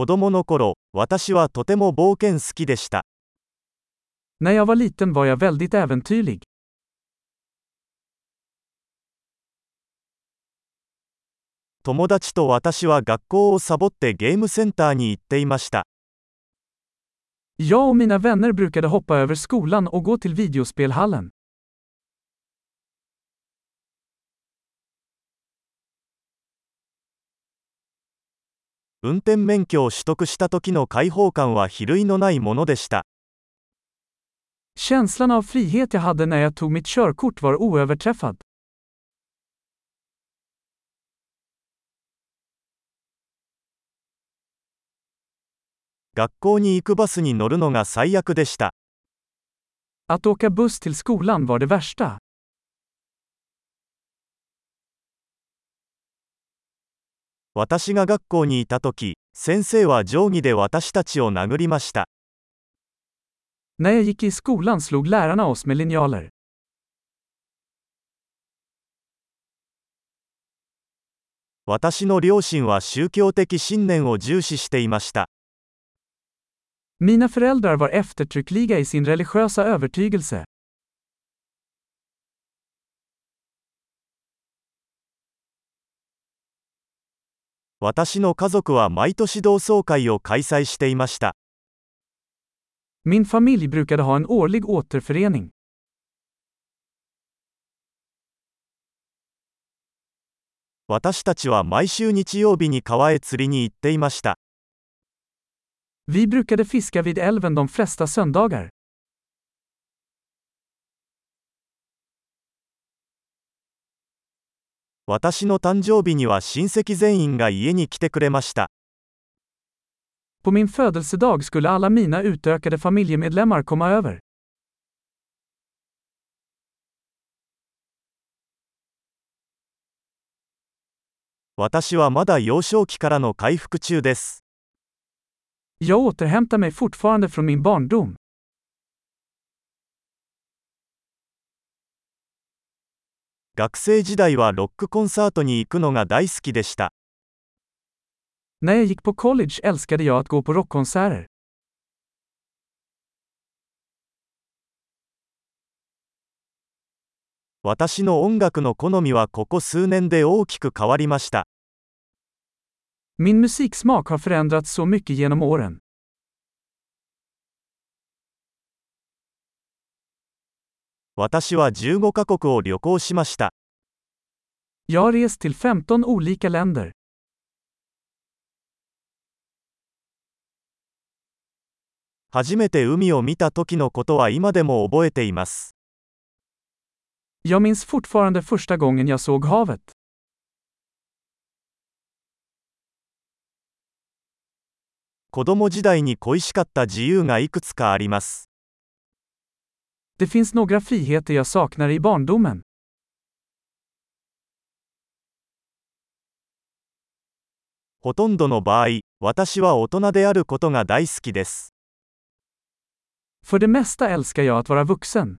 子供の頃、私はとても冒険好きでした。När jag var liten var jag väldigt äventyrlig. 友達と私は学校をサボってゲームセンターに行っていました。Jag och mina vänner brukade hoppa över skolan och gå till videospelhallen. 運転免許を取得した時の解放感は比類のないものでした。Känslan av frihet jag hade när jag tog mitt körkort var oöverträffad. 学校に行くバスに乗るのが最悪でした。Att åka buss till skolan var det värsta. 私が学校にいた時、先生は定規で私たちを殴りました。När jag gick i skolan slog lärarna oss med linjaler. 私の両親は宗教的信念を重視していました。Mina föräldrar var eftertryckliga i sin religiösa övertygelse. 私の家族は毎年同窓会を開催していました。Min familj brukade ha en årlig återförening. 私たちは毎週日曜日に川へ釣りに行っていました。Vi brukade fiska vid älven de flesta söndagar. 私の誕生日には親戚全員が家に来てくれました。På min födelsedag skulle alla mina utökade familjemedlemmar komma över. 私はまだ幼少期からの回復中です。Jag återhämtar mig fortfarande från min barndom. 学生時代はロックコンサートに行くのが大好きでした私の音楽の好みはここ数年で大きく変わりました。私は15カ国を旅行しました。Jag har rest till 15 olika länder. 初めて海を見た時のことは今でも覚えています。Jag minns fortfarande första gången jag såg havet. 子供時代に恋しかった自由がいくつかあります。Det finns några friheter jag saknar i barndomen. För det mesta älskar jag att vara vuxen.